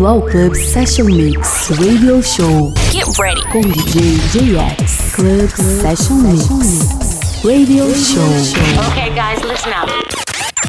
bem-vindo ao Club Session Mix Radio Show. Get ready. Com DJ JX. Club, Session Mix Radio Show. Okay, guys, listen up.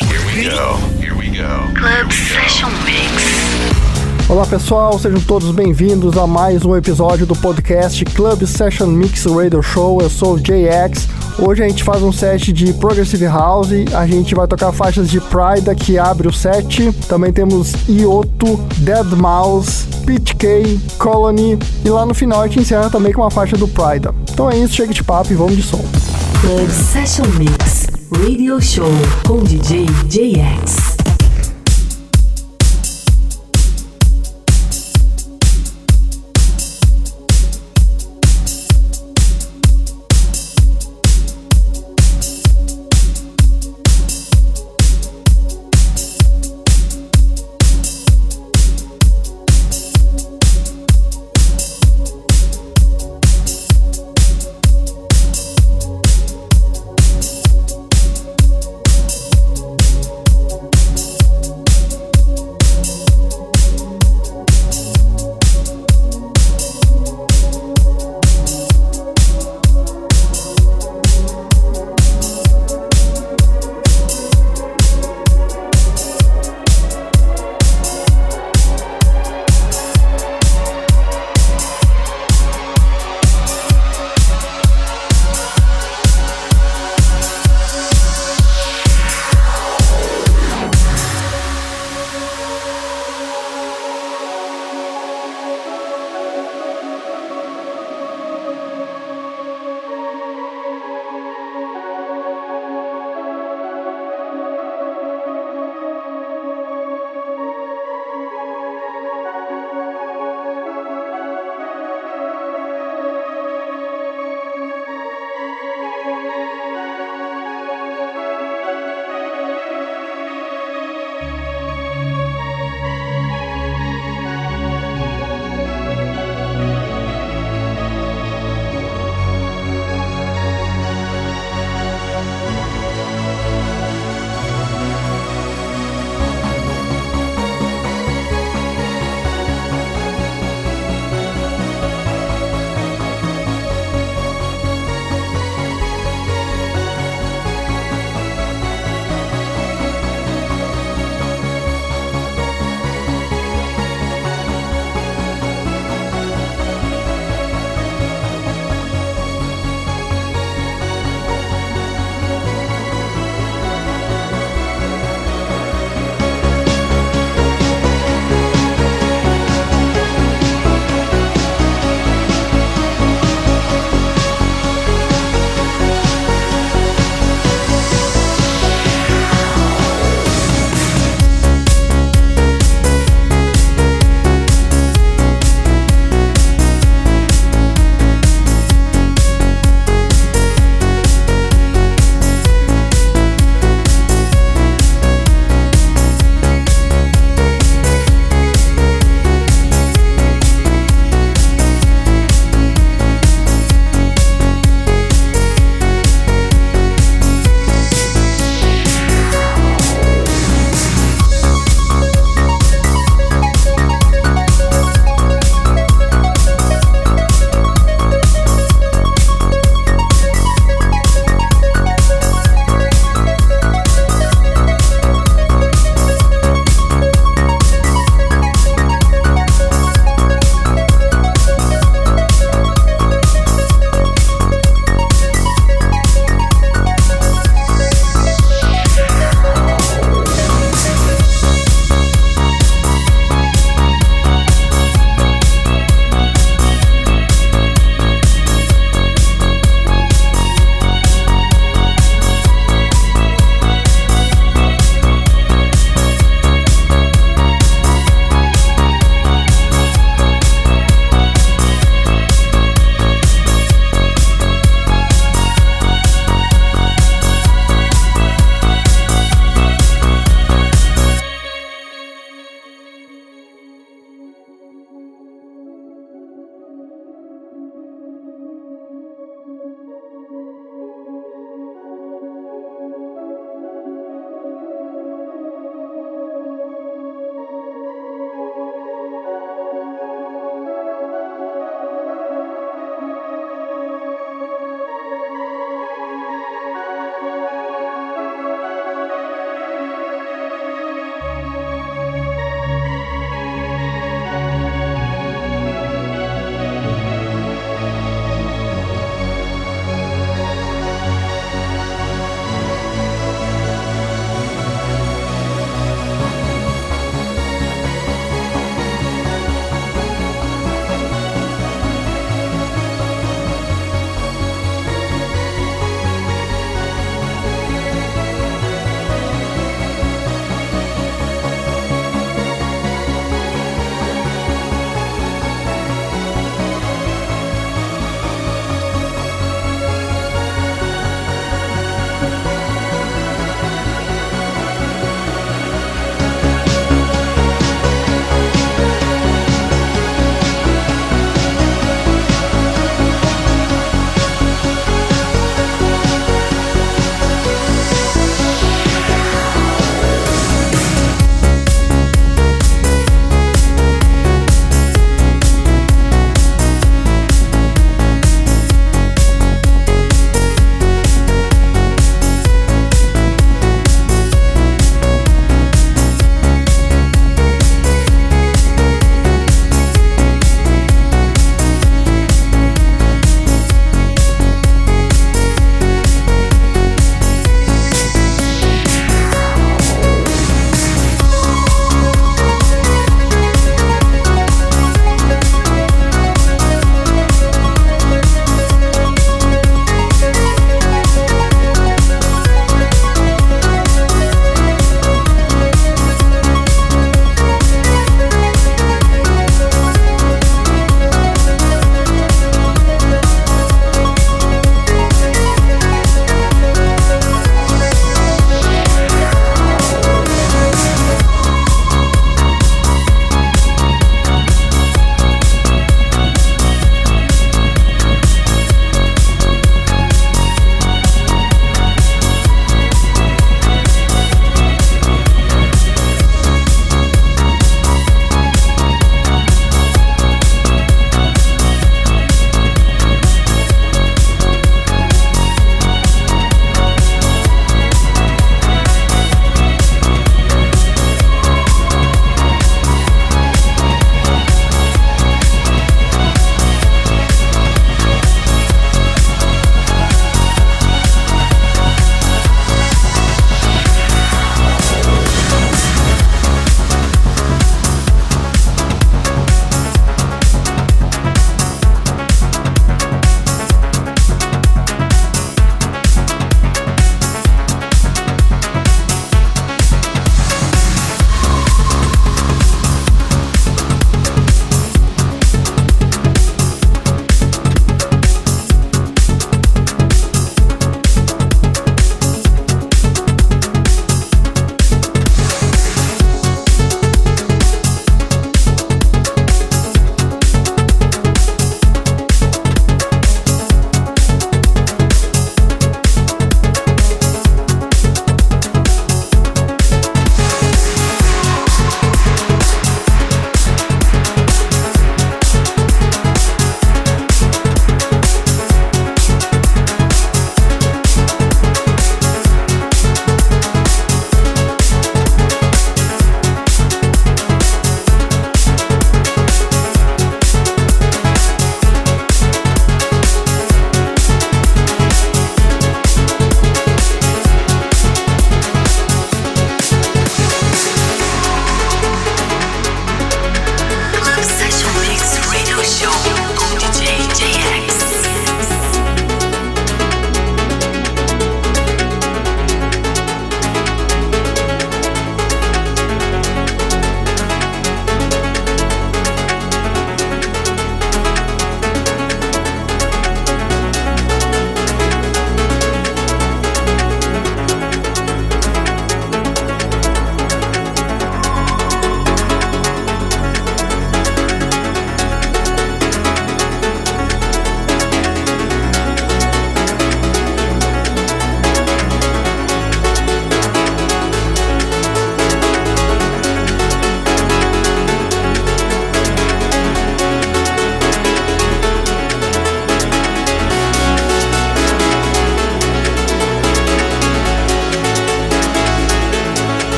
Here we go. Here we go. Club Session Mix. Olá pessoal, sejam todos bem-vindos a mais um episódio do podcast Club Session Mix Radio Show. Eu sou o JX. Hoje a gente faz um set de Progressive House, a gente vai tocar faixas de Pride que abre o set. Também temos Ioto, Dead Mouse, Pit K, Colony e lá no final a gente encerra também com uma faixa do Pride. Então é isso, chega de papo e vamos de som. Club Session Mix Radio Show com DJ JX.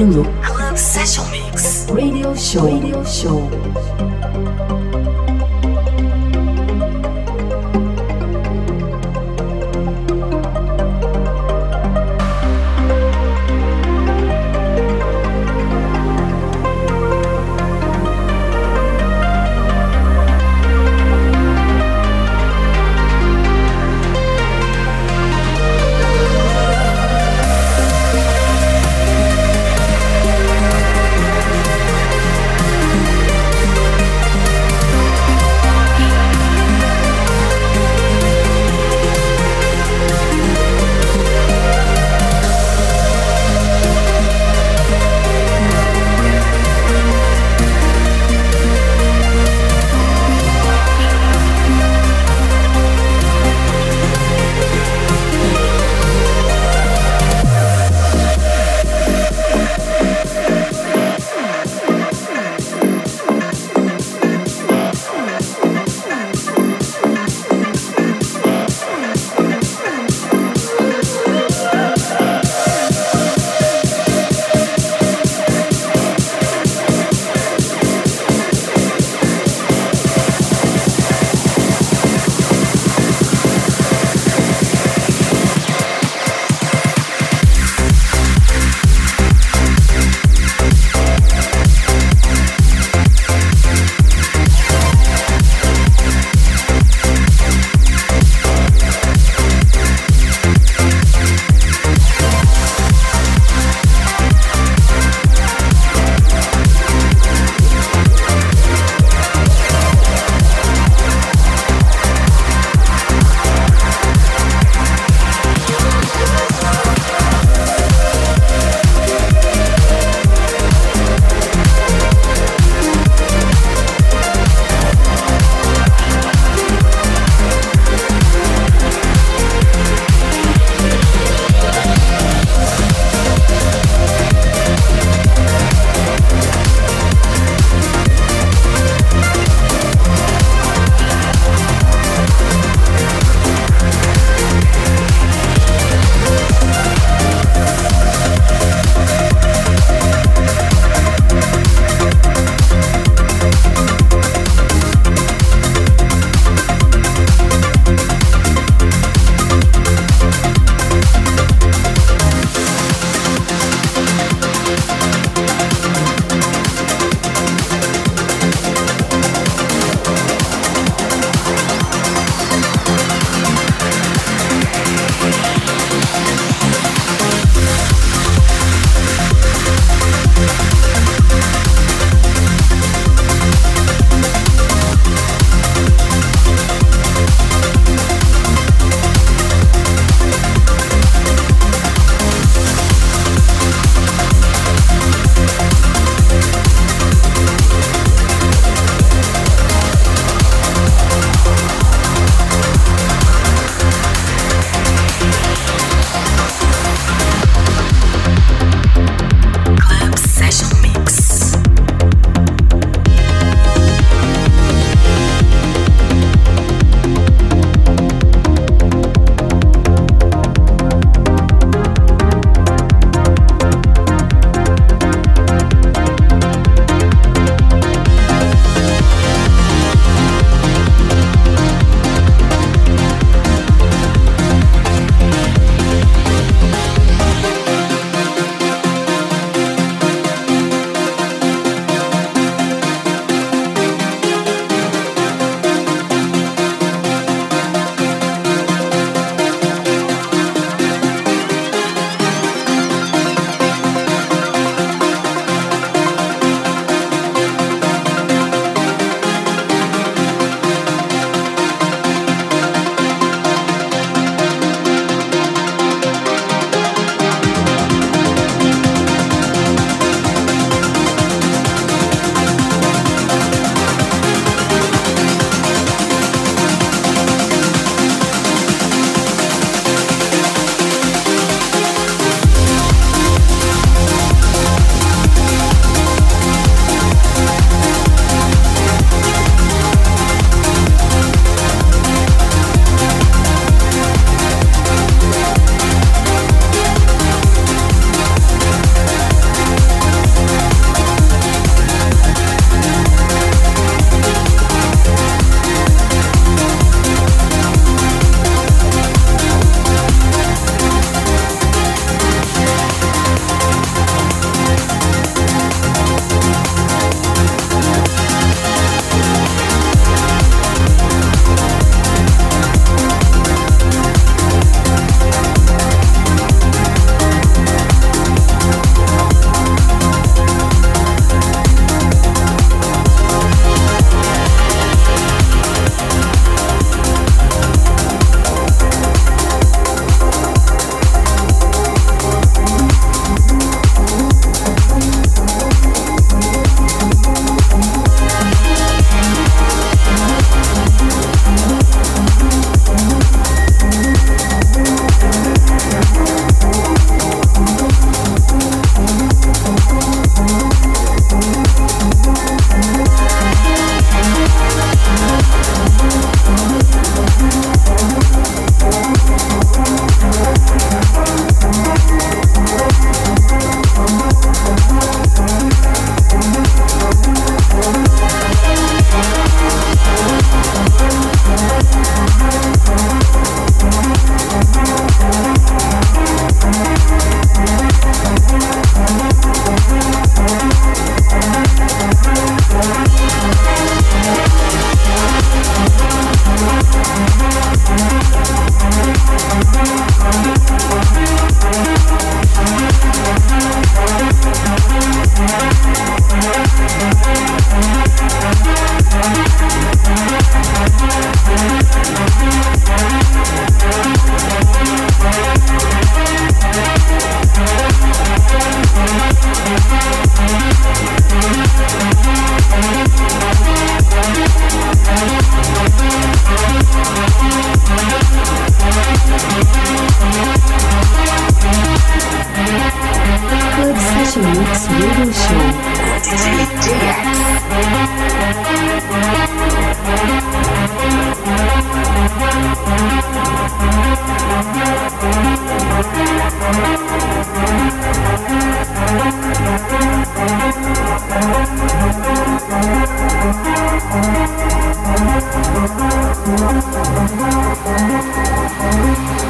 Club Session Mix Radio Show. Radio Show.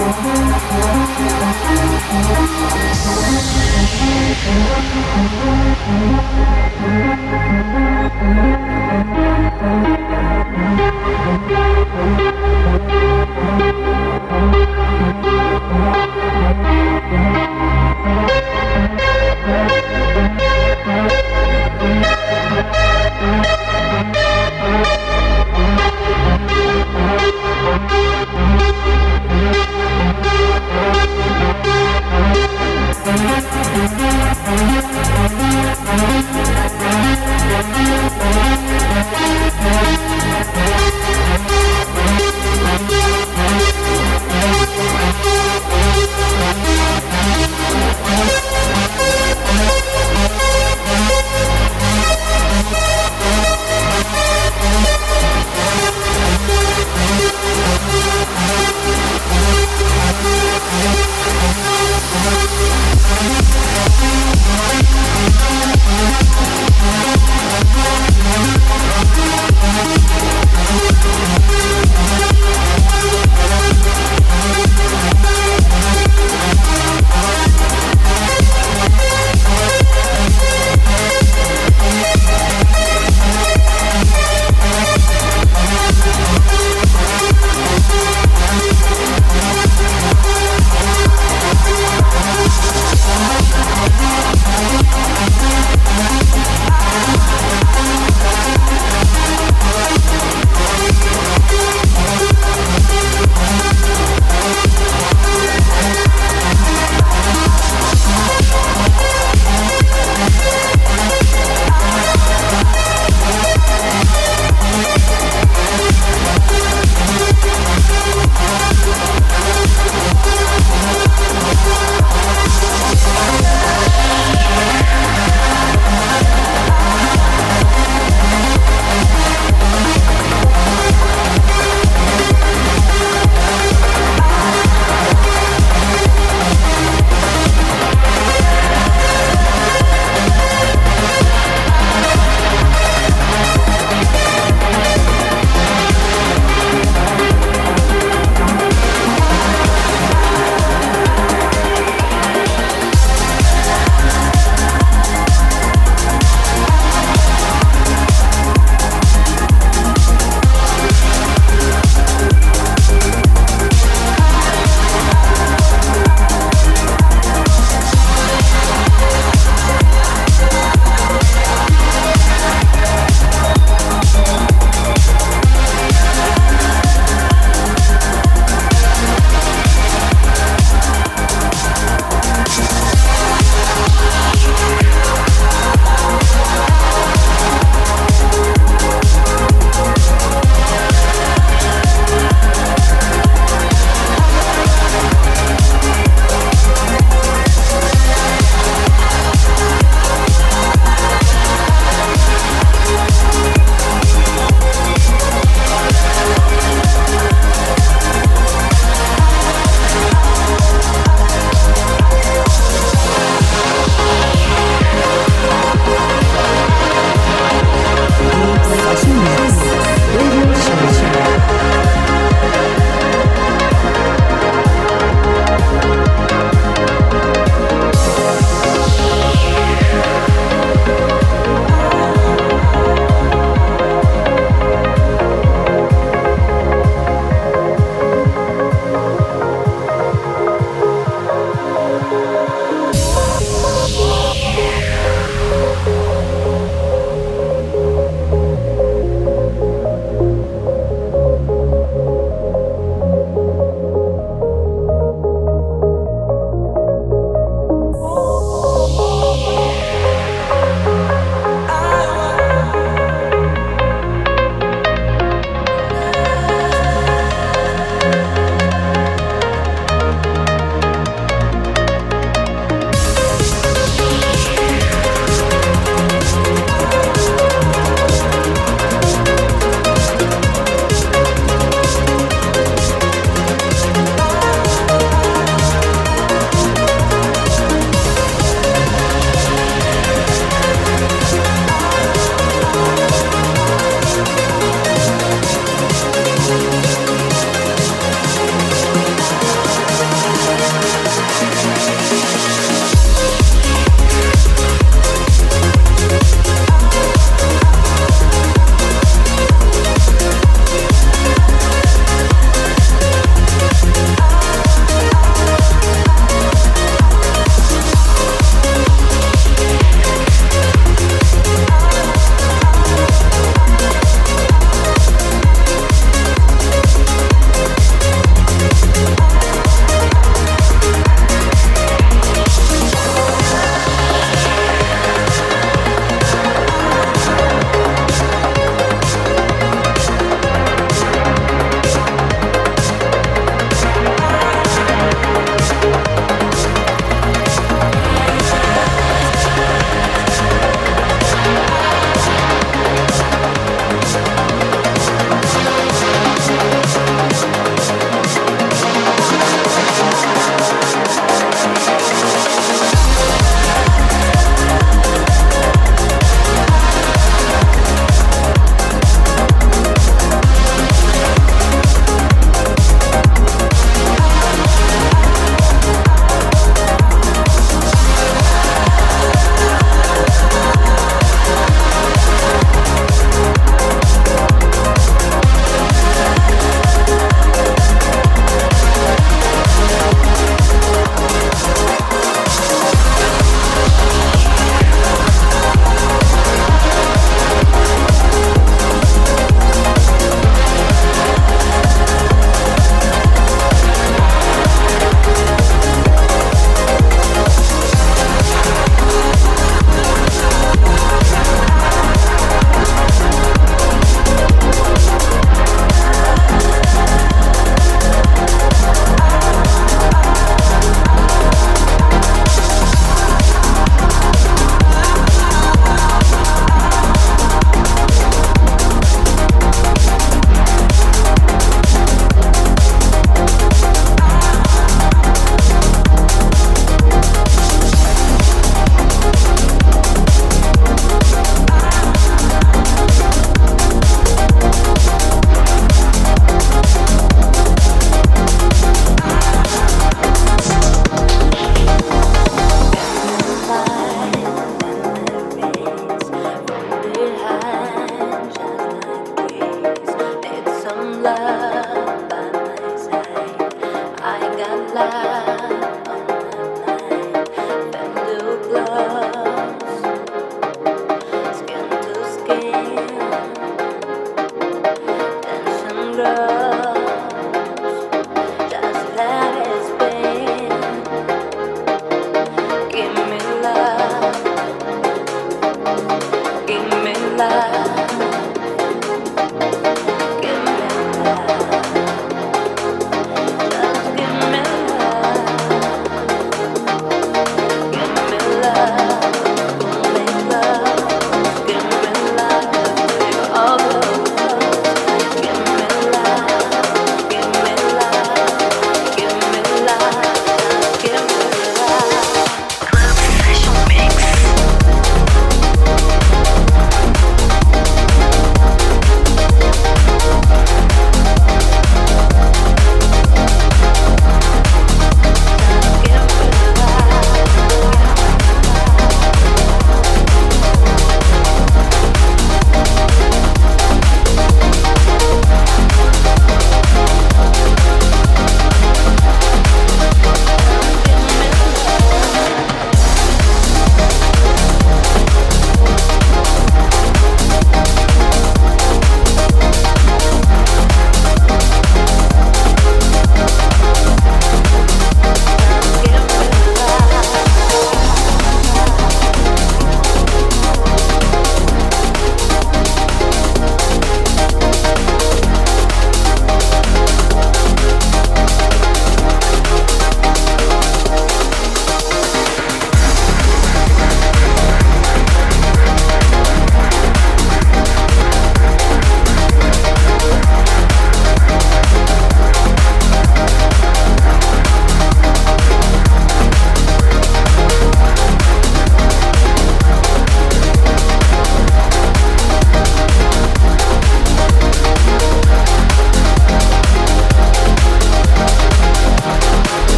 Thank